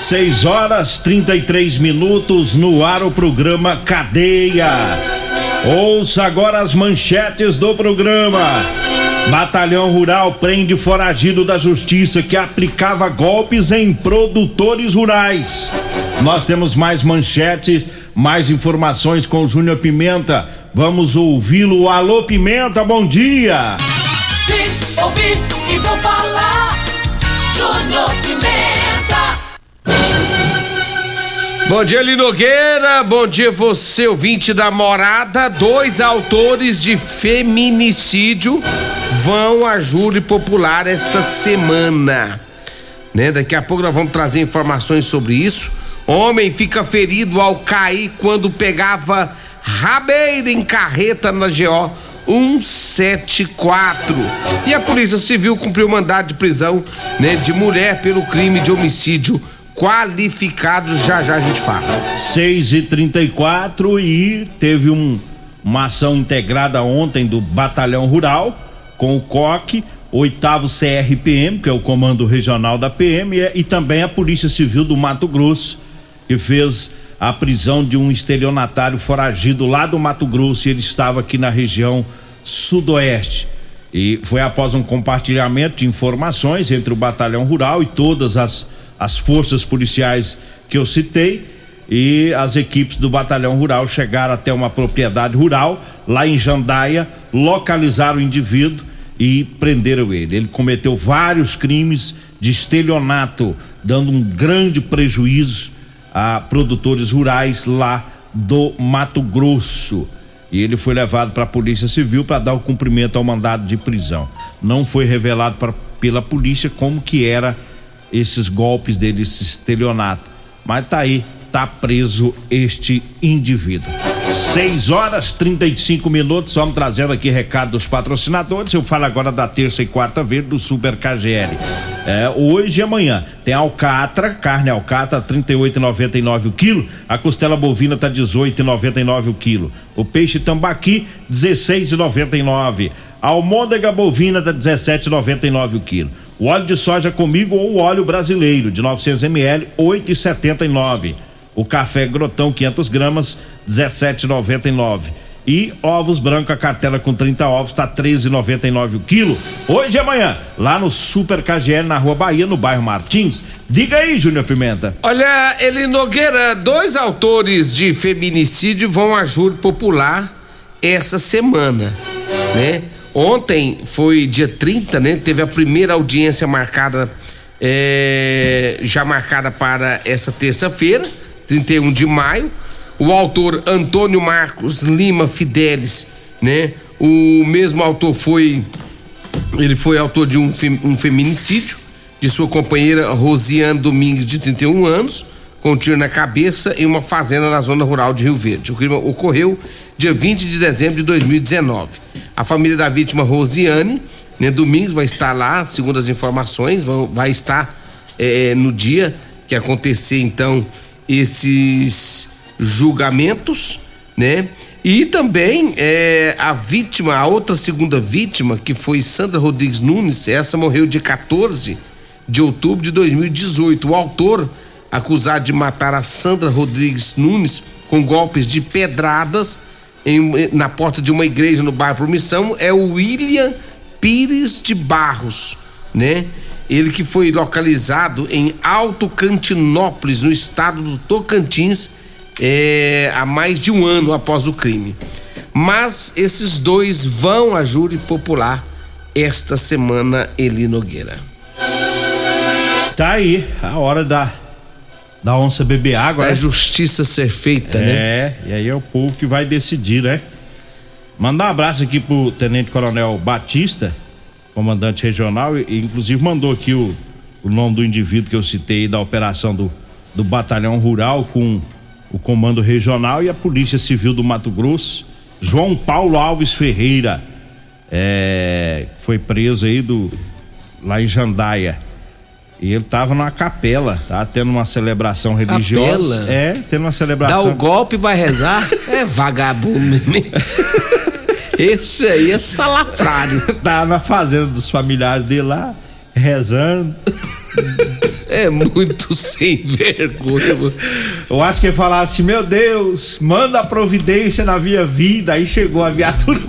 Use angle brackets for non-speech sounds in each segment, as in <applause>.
Seis horas trinta e três minutos no ar o programa Cadeia. Ouça agora as manchetes do programa. Batalhão Rural prende foragido da justiça que aplicava golpes em produtores rurais. Nós temos mais manchetes, mais informações com o Júnior Pimenta. Vamos ouvi-lo. Alô Pimenta, bom dia. Vim, ouvi e vou falar. Júnior Pimenta. Bom dia, Linogueira. Bom dia, você, ouvinte da morada. Dois autores de feminicídio vão a júri popular esta semana. Né? Daqui a pouco nós vamos trazer informações sobre isso. Homem fica ferido ao cair quando pegava rabeira em carreta na GO 174. E a Polícia Civil cumpriu mandado de prisão né, de mulher pelo crime de homicídio qualificado. Já já a gente fala. 6 e 34 e teve um, uma ação integrada ontem do Batalhão Rural com o COC, oitavo CRPM, que é o Comando Regional da PM, e, e também a Polícia Civil do Mato Grosso, que fez a prisão de um estelionatário foragido lá do Mato Grosso ele estava aqui na região sudoeste. E foi após um compartilhamento de informações entre o Batalhão Rural e todas as, as forças policiais que eu citei. E as equipes do Batalhão Rural chegaram até uma propriedade rural, lá em Jandaia, localizaram o indivíduo e prenderam ele. Ele cometeu vários crimes de estelionato, dando um grande prejuízo a produtores rurais lá do Mato Grosso. E ele foi levado para a Polícia Civil para dar o cumprimento ao mandado de prisão. Não foi revelado pra, pela polícia como que era esses golpes dele, esse estelionato. Mas tá aí, tá preso este indivíduo. 6 horas 35 minutos, vamos trazendo aqui recado dos patrocinadores. Eu falo agora da terça e quarta verde do Super KGL. É, hoje e amanhã tem alcatra, carne alcatra 38,99 o quilo, a costela bovina tá 18,99 o quilo. O peixe tambaqui 16,99. A almôndega bovina tá 17,99 o quilo. O óleo de soja comigo ou o óleo brasileiro de 900 ml 8,79. O café grotão 500 gramas 17,99. E ovos branco, a cartela com 30 ovos, tá 13,99 o quilo. Hoje e amanhã, lá no Super KGL, na Rua Bahia, no bairro Martins. Diga aí, Júnior Pimenta. Olha, Eli Nogueira, dois autores de feminicídio vão a júri popular essa semana, né? Ontem foi dia 30, né? Teve a primeira audiência marcada, é, já marcada para essa terça-feira, 31 de maio o autor Antônio Marcos Lima Fidelis, né? O mesmo autor foi ele foi autor de um, um feminicídio de sua companheira Rosiane Domingues de 31 anos, com um tiro na cabeça em uma fazenda na zona rural de Rio Verde. O crime ocorreu dia 20 de dezembro de 2019. A família da vítima Rosiane, né, Domingues vai estar lá, segundo as informações, vai, vai estar é, no dia que acontecer então esses julgamentos, né? E também é, a vítima, a outra segunda vítima, que foi Sandra Rodrigues Nunes, essa morreu dia 14 de outubro de 2018. O autor, acusado de matar a Sandra Rodrigues Nunes com golpes de pedradas em, na porta de uma igreja no bairro Promissão, é o William Pires de Barros, né? Ele que foi localizado em Alto Cantinópolis, no estado do Tocantins, é, há mais de um ano após o crime. Mas esses dois vão a júri popular esta semana, Eli Nogueira. Tá aí, a hora da, da onça beber água. A né? justiça ser feita, né? É, e aí é o povo que vai decidir, né? Mandar um abraço aqui pro Tenente Coronel Batista, comandante regional, e inclusive mandou aqui o, o nome do indivíduo que eu citei aí da operação do, do Batalhão Rural com o Comando Regional e a Polícia Civil do Mato Grosso. João Paulo Alves Ferreira é, foi preso aí do lá em Jandaia. E ele tava numa capela, tá? Tendo uma celebração religiosa. Capela? É, tendo uma Dá celebração. o golpe e vai rezar? É vagabundo mesmo. <laughs> Esse aí é salafrário. <laughs> tá na fazenda dos familiares dele lá, rezando. É muito <laughs> sem vergonha. Eu acho que ele falava assim: Meu Deus, manda a providência na minha vida. Aí chegou a viatura.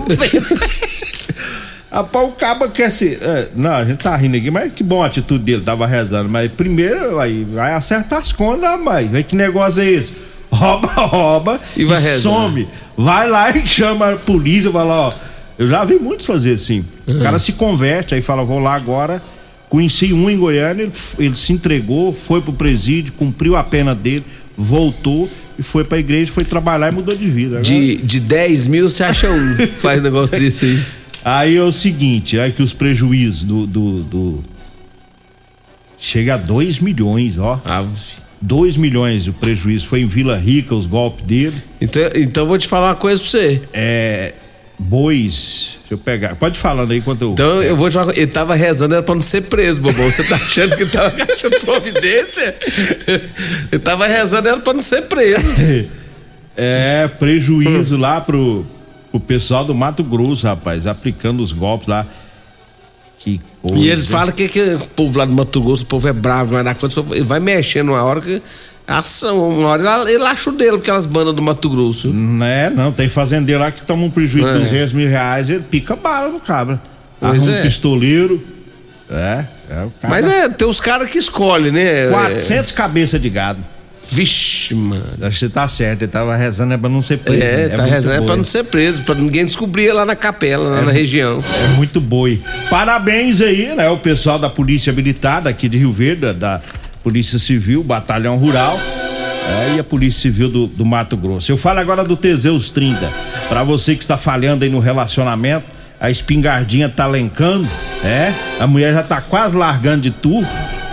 Rapaz, o cabo quer ser. é, não, a gente tá rindo aqui, mas que bom a atitude dele, tava rezando. Mas primeiro aí vai acertar as contas, mas que negócio é esse? Rouba, <laughs> rouba E vai rezar. some. Vai lá e chama a polícia, fala, ó. Eu já vi muitos fazer assim. O cara se converte, aí fala, vou lá agora. Conheci um em Goiânia, ele, ele se entregou, foi pro presídio, cumpriu a pena dele, voltou e foi pra igreja, foi trabalhar e mudou de vida. Agora- De, de 10 mil você acha um. <laughs> Faz um negócio desse aí. Aí é o seguinte, aí que os prejuízos do. do, do- Chega a 2 milhões, ó. Ave. 2 milhões o prejuízo. Foi em Vila Rica os golpes dele. Então, então vou te falar uma coisa pra você. É. Bois. Deixa eu pegar. Pode falando aí enquanto eu. Então eu vou te falar, uma coisa. ele tava rezando era pra não ser preso, bobão. Você tá achando que tava achando providência? Ele tava rezando era pra não ser preso. <laughs> É, prejuízo lá pro, pro pessoal do Mato Grosso, rapaz, aplicando os golpes lá. Que coisa. E eles falam que, que o povo lá do Mato Grosso, o povo é bravo, não vai dar conta, ele vai mexendo uma hora que. Ação, uma hora ele, acha o dele, aquelas bandas do Mato Grosso. Né, não, tem fazendeiro lá que toma um prejuízo É. de 200 mil reais, ele pica bala no cabra. Pois Arruma é. um pistoleiro. É, é o cara. Mas é, tem os caras que escolhem, né? 400 cabeças de gado. É, vixe, mano. Acho que você tá certo, ele tava rezando é pra não ser preso. É, né? tá muito rezando é boi. pra não ser preso, pra ninguém descobrir lá na capela, lá na região. É muito boi. Parabéns aí, né? O pessoal da Polícia Militar daqui de Rio Verde, da- Polícia Civil, Batalhão Rural. é, e a Polícia Civil do, do Mato Grosso. Eu falo agora do Teseus 30. Pra você que está falhando aí no relacionamento, a espingardinha tá lencando, é? A mulher já tá quase largando de tu,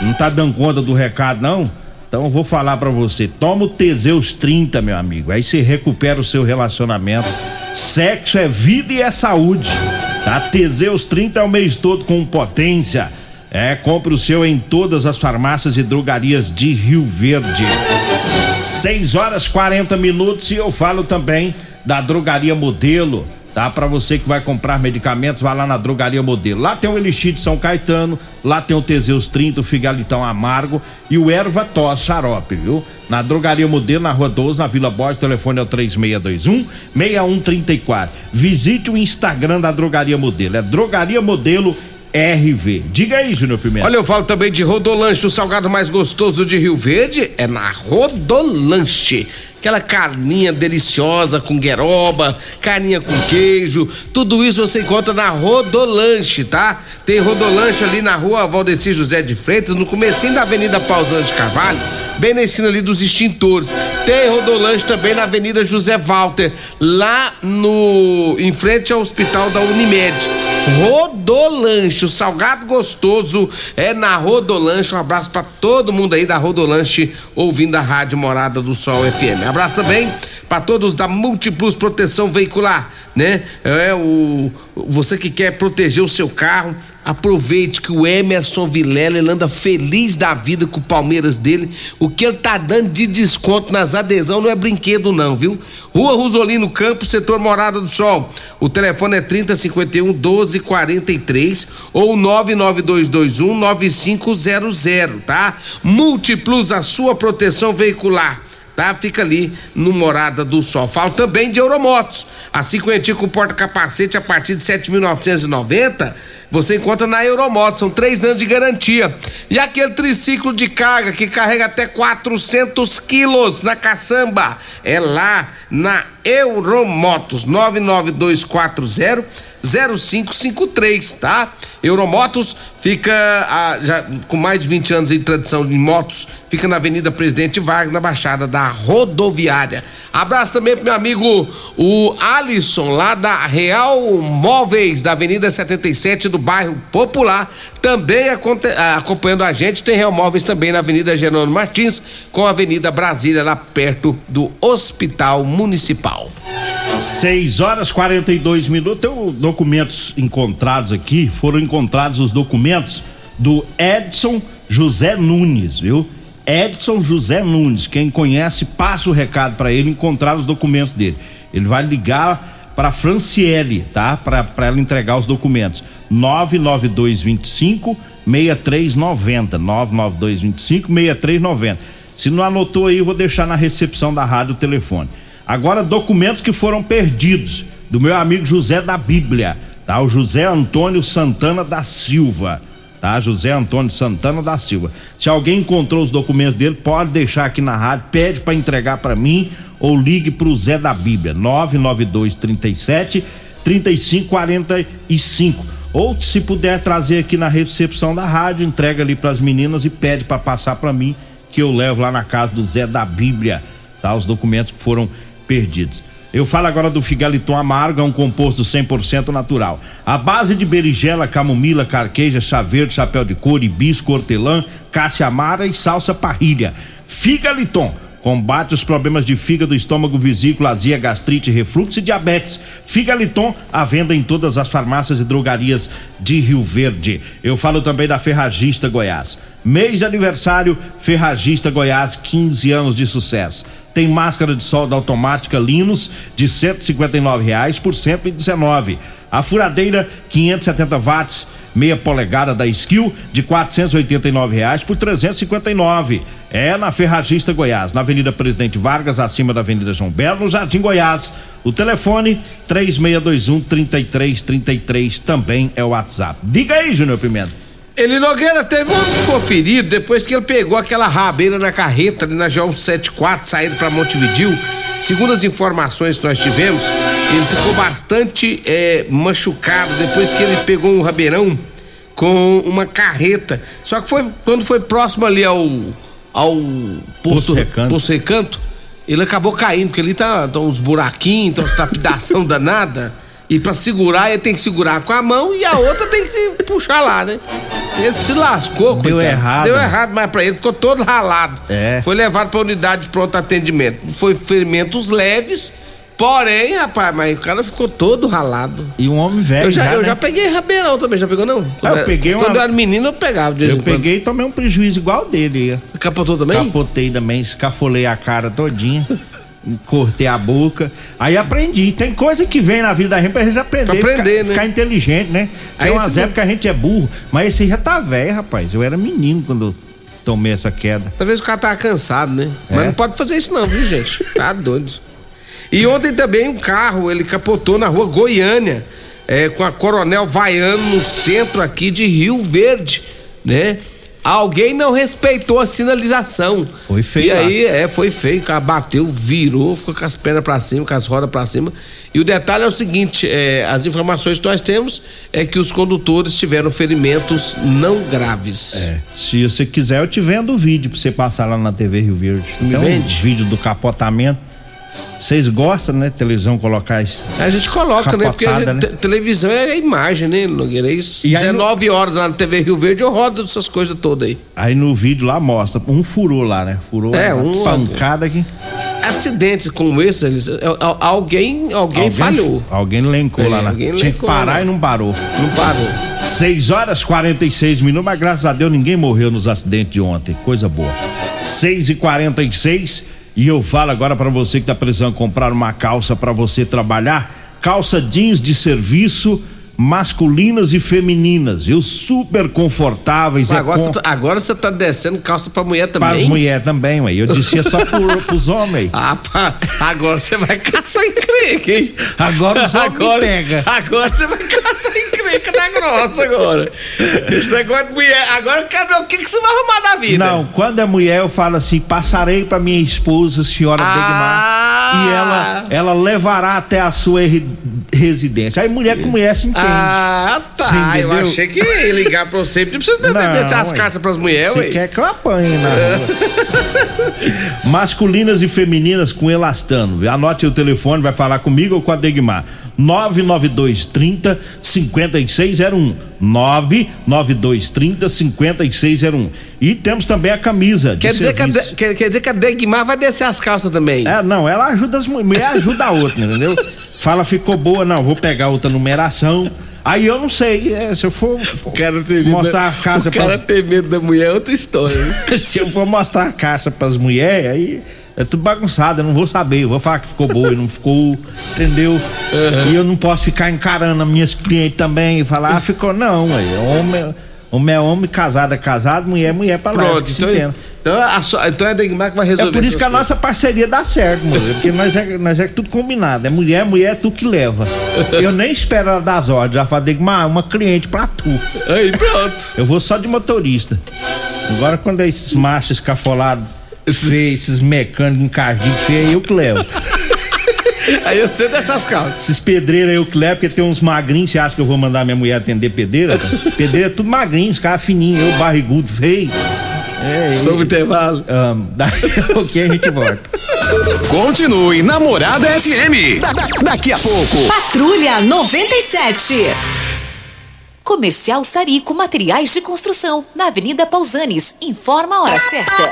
não tá dando conta do recado, não. Então vou falar pra você, toma o Teseus 30, meu amigo. Aí você recupera o seu relacionamento. Sexo é vida e é saúde. Tá? Teseus 30 é o mês todo com potência. É, compre o seu em todas as farmácias e drogarias de Rio Verde. 6 horas 40 minutos e eu falo também da Drogaria Modelo. Tá? Para você que vai comprar medicamentos, vai lá na Drogaria Modelo. Lá tem o Elixir de São Caetano, lá tem o Teseus 30, o Figalitão Amargo e o Erva Tos Xarope, viu? Na Drogaria Modelo, na Rua 12, na Vila Borges, telefone é o 3621 6134. Visite o Instagram da Drogaria Modelo, é Drogaria Modelo RV. Diga aí, Júnior Pimenta. Olha, eu falo também de Rodolanche, o salgado mais gostoso de Rio Verde é na Rodolanche. Aquela carninha deliciosa com gueroba, carninha com queijo, tudo isso você encontra na Rodolanche, tá? Tem Rodolanche ali na rua Valdeci José de Freitas, no comecinho da Avenida Pausante Carvalho, bem na esquina ali dos extintores. Tem Rodolanche também na Avenida José Walter, lá no em frente ao Hospital da Unimed. Rodolanche, o salgado gostoso é na Rodolanche. Um abraço pra todo mundo aí da Rodolanche ouvindo a Rádio Morada do Sol FM. Abraço também pra todos da Multiplus Proteção Veicular, né? É o você que quer proteger o seu carro, aproveite que o Emerson Vilela ele anda feliz da vida com o Palmeiras dele. O que ele tá dando de desconto nas adesão não é brinquedo não, viu? Rua Rosolino Campos, setor Morada do Sol. O telefone é 3051 1243 ou 99221 9500, tá? Múltiplos a sua proteção veicular. Tá? Fica ali no Morada do Sol. Falo também de Euromotos. A cinquentinha com porta-capacete a partir de 7.990, você encontra na Euromotos. São três anos de garantia. E aquele triciclo de carga que carrega até 400 quilos na caçamba. É lá na Euromotos. 99240 0553, tá? Euromotos fica a, já, com mais de 20 anos de tradição em motos, fica na Avenida Presidente Vargas, na Baixada da Rodoviária. Abraço também pro meu amigo o Alisson, lá da Real Móveis, da Avenida 77, do bairro Popular, também acompanhando a gente. Tem Real Móveis também na Avenida Jerônimo Martins, com a Avenida Brasília, lá perto do Hospital Municipal. 6 horas 42 minutos. Tem documentos encontrados aqui. Foram encontrados os documentos do Edson José Nunes, viu? Edson José Nunes. Quem conhece, passa o recado para ele encontrar os documentos dele. Ele vai ligar para Franciele, tá? Para ela entregar os documentos. 99225 6390. 99225 6390. Se não anotou aí, eu vou deixar na recepção da rádio o telefone. Agora, documentos que foram perdidos do meu amigo José da Bíblia, tá? O José Antônio Santana da Silva, tá? José Antônio Santana da Silva. Se alguém encontrou os documentos dele, pode deixar aqui na rádio, pede para entregar para mim ou ligue pro Zé da Bíblia, 992 37 3545. Ou se puder trazer aqui na recepção da rádio, entrega ali para as meninas e pede para passar para mim que eu levo lá na casa do Zé da Bíblia, tá? Os documentos que foram perdidos. Eu falo agora do Figaliton Amargo, é um composto 100% natural. A base de berigela, camomila, carqueja, chá verde, chapéu de couro, hibisco, hortelã, cássia amara e salsa parrilha. Figaliton combate os problemas de fígado, estômago, vesícula, azia, gastrite, refluxo e diabetes. Figaliton à venda em todas as farmácias e drogarias de Rio Verde. Eu falo também da Ferragista Goiás. Mês de aniversário, Ferragista Goiás, 15 anos de sucesso tem máscara de solda automática Linus de 159 reais por 119. A furadeira 570 watts meia polegada da Skill de 489 reais por 359. É na Ferragista Goiás, na Avenida Presidente Vargas, acima da Avenida João Belo, no Jardim Goiás. O telefone 3621 3333 também é o WhatsApp. Diga aí, Júnior Pimenta. Ele Nogueira teve um ferido depois que ele pegou aquela rabeira na carreta ali na João 74, saindo para Montevidil. Segundo as informações que nós tivemos, ele ficou bastante é, machucado depois que ele pegou um rabeirão com uma carreta. Só que foi quando foi próximo ali ao ao posto, recanto. posto recanto, ele acabou caindo, porque ali tá, tá uns buraquinhos, tá umas <laughs> trapidação danada. E para segurar, ele tem que segurar com a mão e a outra tem que <laughs> puxar lá, né? Ele se lascou, Deu coitado. errado. Deu errado, mas pra ele ficou todo ralado. É. Foi levado pra unidade de pronto atendimento. Foi ferimentos leves, porém, rapaz, mas o cara ficou todo ralado. E um homem velho. Eu já, já, eu né? já peguei rabeirão também, já pegou não? Ah, eu peguei Quando uma- eu era menino, eu pegava. Eu peguei e tomei um prejuízo igual dele. Você capotou também? Capotei também, escafolei a cara todinha. <laughs> cortei a boca. Aí aprendi. Tem coisa que vem na vida da gente pra gente aprender. Pra aprender, ficar, né? ficar inteligente, né? Tem Aí umas épocas que a gente é burro, mas esse já tá velho, rapaz. Eu era menino quando eu tomei essa queda. Talvez o cara tava cansado, né? É. Mas não pode fazer isso não, viu, gente? Tá doido. E ontem também um carro, ele capotou na rua Goiânia, é, com a Coronel Vaiano no centro aqui de Rio Verde, né? Alguém não respeitou a sinalização. Foi feio E lá. aí, é, foi feio, cara bateu, virou, ficou com as pernas pra cima, com as rodas pra cima. E o detalhe é o seguinte, é, as informações que nós temos é que os condutores tiveram ferimentos não graves. É. Se você quiser, eu te vendo o vídeo pra você passar lá na TV Rio Verde. Me Tem um vende? vídeo do capotamento. Vocês gostam, né? Televisão colocar isso. A gente coloca, né? Porque Capotada, gente- né? te- televisão é a imagem, né, Nogueira? Isso, E aí 19 horas lá na TV Rio Verde eu rodo essas coisas todas aí. Aí no vídeo lá mostra. Um furou lá, né? Furou É, uma um- pancada aqui. Acidentes como esse, eles- é- é- alguém, alguém, falhou. Alguém lencou É, lá, né? alguém Tinha que parar lá. e não parou. Não parou. 6 horas 46 minutos, mas graças a Deus ninguém morreu nos acidentes de ontem. Coisa boa. 6 e 46 e eu falo agora pra você que tá precisando comprar uma calça pra você trabalhar. Calça jeans de serviço masculinas e femininas, viu? Super confortáveis. é Agora, com... você tá, agora você tá descendo calça pra mulher Para as também? mulheres também, ué. Eu disse só por, <laughs> pros homens. Ah, pá, agora você vai <laughs> caçar encrenca, hein? Agora os homens agora, pega. Agora você vai caçar encrenca na grossa agora. Esse negócio de mulher. Agora eu quero ver o que, que você vai arrumar na vida. Não, quando é mulher, eu falo assim: passarei para minha esposa, senhora Ah! Degmar, e ela, ela levará até a sua re- residência. Aí mulher com mulher se entende. Ah, tá. Eu achei que ligar pra você. Não precisa deixar as cartas pras mulheres, Você ué. quer que eu apanhe na rua. <laughs> Masculinas e femininas com elastano. Anote o telefone, vai falar comigo ou com a Degmar. 99230 5601. 99230 5601. E temos também a camisa. Quer dizer, que a, quer, quer dizer que a Degmar vai descer as calças também. É, não, ela ajuda as mulheres, mulher ajuda a outra, entendeu? Fala, ficou boa, não, vou pegar outra numeração. Aí eu não sei, é, se eu for, mostrar a casa o cara pra, tem medo da mulher é outra história. né? <laughs> se eu for mostrar a caixa pras mulheres, aí é tudo bagunçado, eu não vou saber, eu vou falar que ficou boa e não ficou, entendeu? E eu não posso ficar encarando as minhas clientes também e falar, ah, ficou não, ué, homem, homem é homem, casado é casado, mulher é mulher se então, entenda. então, a sua- então é a Degmar que vai resolver É por isso que a coisas. nossa parceria dá certo, mano. Porque nós é, nós é tudo combinado. É mulher, mulher é tu que leva. Eu nem espero ela dar as ordens. Já falei, mas uma cliente pra tu. Aí pronto. Eu vou só de motorista. Agora quando é esses machos escafolados, feios, esses mecânicos encardidos feios, eu que levo. <laughs> Aí eu sei dessas calças. Esses pedreiros eu que levo, porque tem uns magrinhos. Você acha que eu vou mandar minha mulher atender pedreira? <laughs> pedreira é tudo magrinho, os caras fininhos. Eu barrigudo, feio. É, Novo intervalo. um, <laughs> daí ok, a gente volta. Continue Namorada FM. Da- da- daqui a pouco. Patrulha 97. Comercial Sarico Materiais de Construção, na Avenida Pausanes. Informa a hora certa.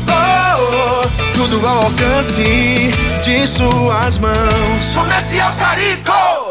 Oh, oh, tudo ao alcance de suas mãos. Comercial Sarico.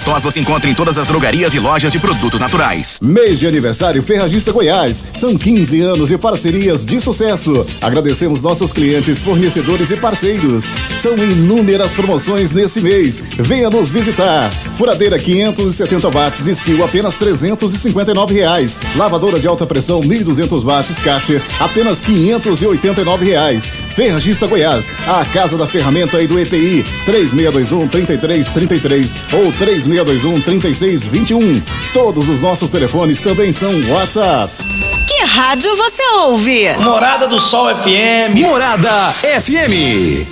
tos você encontra em todas as drogarias e lojas de produtos naturais. Mês de aniversário Ferragista Goiás. São 15 anos de parcerias de sucesso. Agradecemos nossos clientes, fornecedores e parceiros. São inúmeras promoções nesse mês. Venha nos visitar. Furadeira 570 watts, skill apenas 359 reais. Lavadora de alta pressão 1.200 watts, caixa apenas 589 reais. Ferragista Goiás, a casa da ferramenta e do EPI 3621 3333 ou 3621 3621. Todos os nossos telefones também são WhatsApp. Que rádio você ouve? Morada do Sol FM. Morada FM.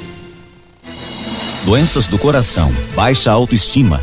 Doenças do coração, baixa autoestima,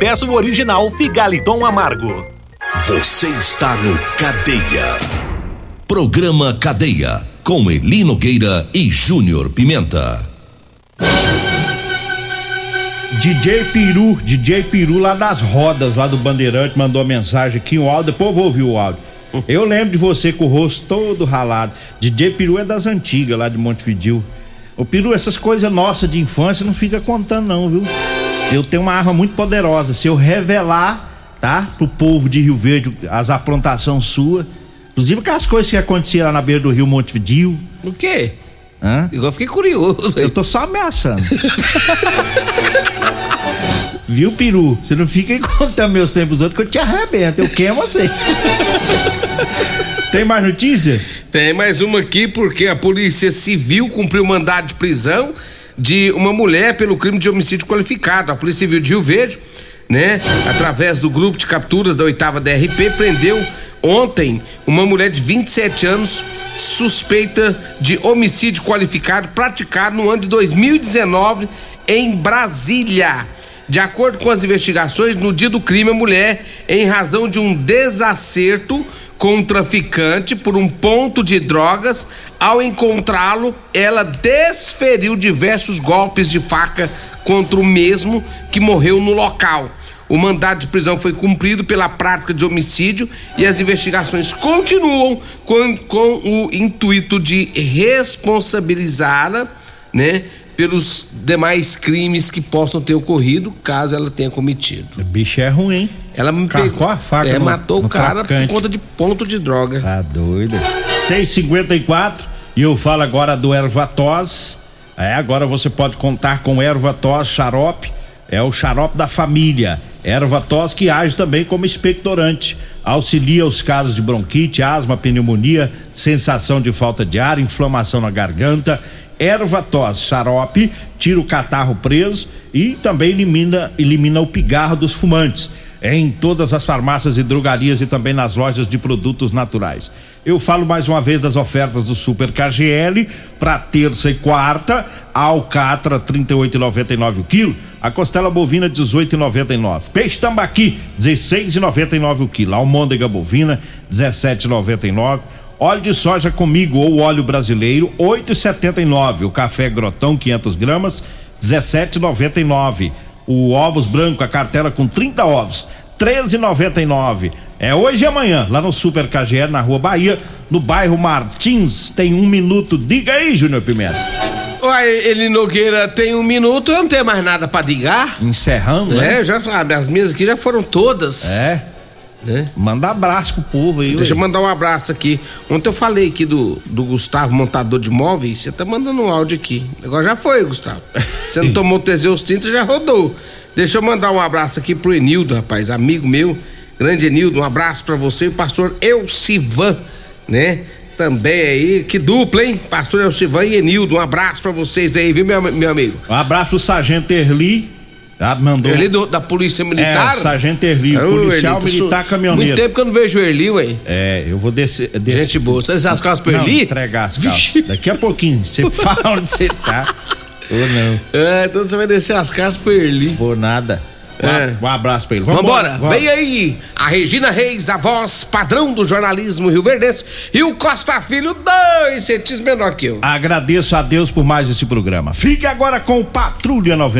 peça o original Figaliton Amargo. Você está no Cadeia. Programa Cadeia. Com Eli Nogueira e Júnior Pimenta. DJ Peru, DJ Peru lá das rodas, lá do Bandeirante, mandou mensagem aqui, um áudio, depois eu vou ouvir o áudio. <laughs> Eu lembro de você com o rosto todo ralado. DJ Peru é das antigas, lá de Montevidil. Ô Peru, essas coisas nossas de infância não fica contando não, viu? Eu tenho uma arma muito poderosa. Se eu revelar, tá? Pro povo de Rio Verde as aprontações suas. Inclusive aquelas coisas que aconteciam lá na beira do rio Montevidil. O quê? Hã? Eu fiquei curioso. Eu tô só ameaçando. Viu, peru? Você não fica contando meus tempos outros que eu te arrebento. Eu queimo você. Tem mais notícia? Tem mais uma aqui porque a Polícia Civil cumpriu mandado de prisão de uma mulher pelo crime de homicídio qualificado. A Polícia Civil de Rio Verde, né, através do grupo de capturas da oitava DRP, prendeu ontem uma mulher de 27 anos suspeita de homicídio qualificado praticado no ano de 2019 em Brasília. De acordo com as investigações, no dia do crime, a mulher, em razão de um desacerto com um traficante por um ponto de drogas, ao encontrá-lo, ela desferiu diversos golpes de faca contra o mesmo que morreu no local. O mandado de prisão foi cumprido pela prática de homicídio e as investigações continuam com, com o intuito de responsabilizá-la, né? Pelos demais crimes que possam ter ocorrido, caso ela tenha cometido. O bicho é ruim. Ela me Carcou pegou a faca É, no- matou no o cara por conta de ponto de droga. Tá doido. 654 e eu falo agora do Ervatos. É, agora você pode contar com Ervatos Xarope. É o xarope da família. Ervatos que age também como expectorante. Auxilia os casos de bronquite, asma, pneumonia, sensação de falta de ar, inflamação na garganta. Ervatos xarope tira o catarro preso e também elimina, elimina o pigarro dos fumantes em todas as farmácias e drogarias e também nas lojas de produtos naturais. Eu falo mais uma vez das ofertas do Super KGL para terça e quarta, alcatra 38,99 o quilo, a costela bovina 18,99, peixe tambaqui 16,99 o quilo, a almôndega bovina 17,99 Óleo de soja comigo ou óleo brasileiro 8,79. O café grotão 500 gramas 17,99. O ovos branco a cartela com 30 ovos 13,99. É hoje e amanhã lá no Super KGL na Rua Bahia, no bairro Martins. Tem um minuto. Diga aí, Júnior Pimenta. Uai, ele Nogueira tem um minuto, eu não tenho mais nada pra ligar. Encerrando, É, né? já sabe, as minhas aqui já foram todas. É. Né? Manda abraço pro povo aí. Deixa eu ué. mandar um abraço aqui. Ontem eu falei aqui do, do Gustavo, montador de móveis. Você tá mandando um áudio aqui. Agora já foi, Gustavo. Você não <laughs> tomou Teseus 30, já rodou. Deixa eu mandar um abraço aqui pro Enildo, rapaz, amigo meu. Grande Enildo, um abraço pra você e o pastor Elcivan, né? Também aí, que dupla, hein? Pastor Elcivan e Enildo, um abraço pra vocês aí, viu, meu, meu amigo? Um abraço pro Sargento Erli. Tá? Mandou. Erli do- da Polícia Militar? É, Sargento Erli, Ô, policial Erli, militar isso- caminhoneiro. Muito tempo que eu não vejo o Erli, ué. É, eu vou descer. descer. Gente boa. Você sabe as calças pro Não, Erli? entregar as calças. Daqui a pouquinho. Você <laughs> fala onde você tá. Ou não. É, então você vai descer as casas pro Erli. Por nada. Um, É. um abraço pra ele. Vambora, Vamos. vem aí a Regina Reis, a voz padrão do jornalismo Rio Verdense e o Costa Filho, dois centímetros menor que eu. Agradeço a Deus por mais esse programa. Fique agora com o Patrulha 90.